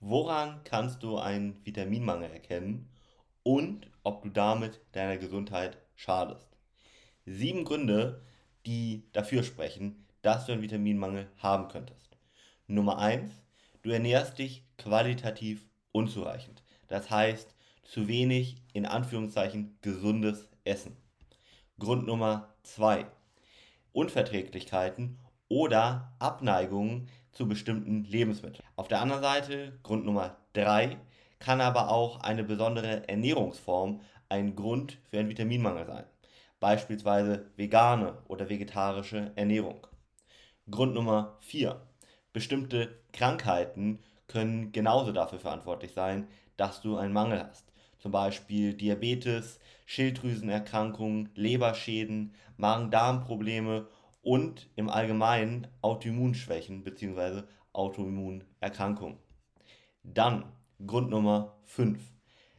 Woran kannst du einen Vitaminmangel erkennen und ob du damit deiner Gesundheit schadest? Sieben Gründe, die dafür sprechen, dass du einen Vitaminmangel haben könntest. Nummer eins: Du ernährst dich qualitativ unzureichend. Das heißt, zu wenig in Anführungszeichen gesundes Essen. Grund Nummer zwei: Unverträglichkeiten oder Abneigungen zu bestimmten Lebensmitteln. Auf der anderen Seite, Grund Nummer drei, kann aber auch eine besondere Ernährungsform ein Grund für einen Vitaminmangel sein. Beispielsweise vegane oder vegetarische Ernährung. Grund Nummer vier: Bestimmte Krankheiten können genauso dafür verantwortlich sein, dass du einen Mangel hast. Zum Beispiel Diabetes, Schilddrüsenerkrankungen, Leberschäden, Magen-Darm-Probleme und im Allgemeinen Autoimmunschwächen bzw. Autoimmunerkrankungen. Dann Grund Nummer 5.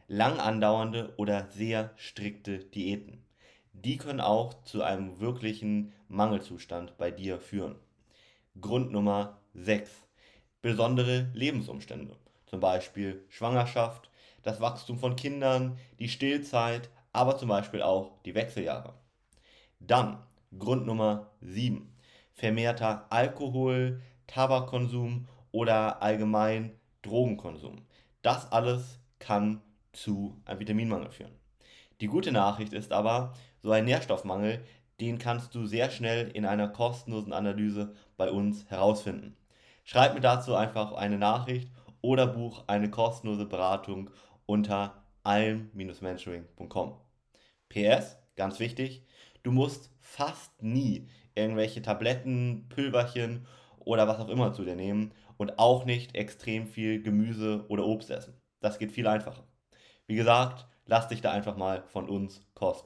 Lang andauernde oder sehr strikte Diäten. Die können auch zu einem wirklichen Mangelzustand bei dir führen. Grund Nummer 6. Besondere Lebensumstände. Zum Beispiel Schwangerschaft, das Wachstum von Kindern, die Stillzeit, aber zum Beispiel auch die Wechseljahre. Dann Grund Nummer 7. Vermehrter Alkohol, Tabakkonsum oder allgemein Drogenkonsum. Das alles kann zu einem Vitaminmangel führen. Die gute Nachricht ist aber, so ein Nährstoffmangel, den kannst du sehr schnell in einer kostenlosen Analyse bei uns herausfinden. Schreib mir dazu einfach eine Nachricht oder buch eine kostenlose Beratung unter alm-mentoring.com. PS, ganz wichtig, du musst fast nie irgendwelche Tabletten, Pülverchen oder was auch immer zu dir nehmen und auch nicht extrem viel Gemüse oder Obst essen. Das geht viel einfacher. Wie gesagt, lass dich da einfach mal von uns kosten.